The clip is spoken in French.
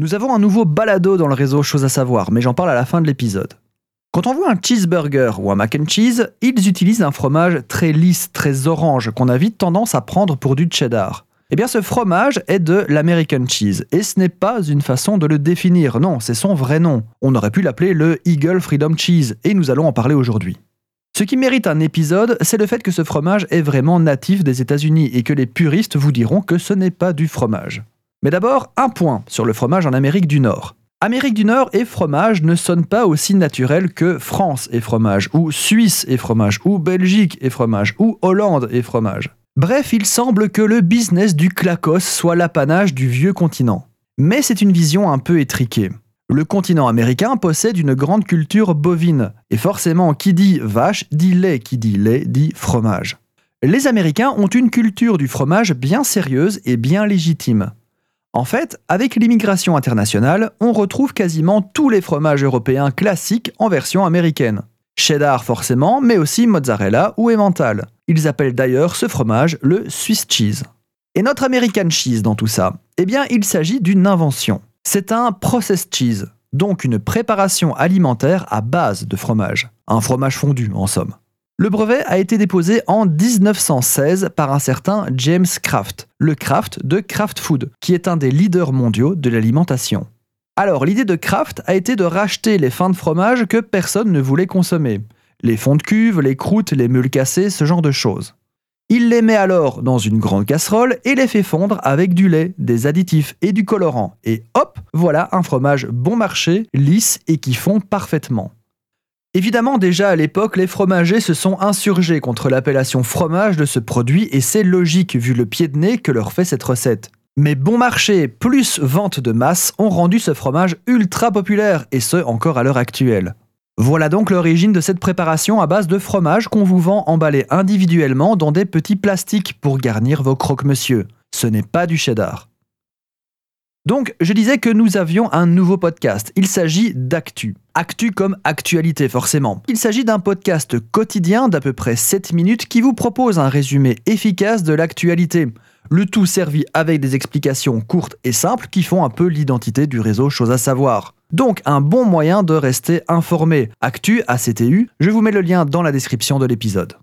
Nous avons un nouveau balado dans le réseau Chose à savoir, mais j'en parle à la fin de l'épisode. Quand on voit un cheeseburger ou un mac and cheese, ils utilisent un fromage très lisse, très orange, qu'on a vite tendance à prendre pour du cheddar. Eh bien, ce fromage est de l'American cheese, et ce n'est pas une façon de le définir, non, c'est son vrai nom. On aurait pu l'appeler le Eagle Freedom Cheese, et nous allons en parler aujourd'hui. Ce qui mérite un épisode, c'est le fait que ce fromage est vraiment natif des États-Unis et que les puristes vous diront que ce n'est pas du fromage. Mais d'abord, un point sur le fromage en Amérique du Nord. Amérique du Nord et fromage ne sonnent pas aussi naturels que France et fromage, ou Suisse et fromage, ou Belgique et fromage, ou Hollande et fromage. Bref, il semble que le business du clacos soit l'apanage du vieux continent. Mais c'est une vision un peu étriquée. Le continent américain possède une grande culture bovine, et forcément qui dit vache dit lait, qui dit lait dit fromage. Les Américains ont une culture du fromage bien sérieuse et bien légitime. En fait, avec l'immigration internationale, on retrouve quasiment tous les fromages européens classiques en version américaine. Cheddar forcément, mais aussi mozzarella ou emmental. Ils appellent d'ailleurs ce fromage le Swiss cheese. Et notre American cheese dans tout ça? Eh bien, il s'agit d'une invention. C'est un processed cheese, donc une préparation alimentaire à base de fromage. Un fromage fondu, en somme. Le brevet a été déposé en 1916 par un certain James Kraft, le Kraft de Kraft Food, qui est un des leaders mondiaux de l'alimentation. Alors, l'idée de Kraft a été de racheter les fins de fromage que personne ne voulait consommer. Les fonds de cuve, les croûtes, les mules cassées, ce genre de choses. Il les met alors dans une grande casserole et les fait fondre avec du lait, des additifs et du colorant. Et hop, voilà un fromage bon marché, lisse et qui fond parfaitement. Évidemment, déjà à l'époque, les fromagers se sont insurgés contre l'appellation fromage de ce produit et c'est logique vu le pied de nez que leur fait cette recette. Mais bon marché plus vente de masse ont rendu ce fromage ultra populaire, et ce encore à l'heure actuelle. Voilà donc l'origine de cette préparation à base de fromage qu'on vous vend emballé individuellement dans des petits plastiques pour garnir vos croque-monsieur. Ce n'est pas du cheddar. Donc, je disais que nous avions un nouveau podcast. Il s'agit d'Actu. Actu comme actualité, forcément. Il s'agit d'un podcast quotidien d'à peu près 7 minutes qui vous propose un résumé efficace de l'actualité le tout servi avec des explications courtes et simples qui font un peu l'identité du réseau Chose à savoir. Donc un bon moyen de rester informé. Actu ACTU, je vous mets le lien dans la description de l'épisode.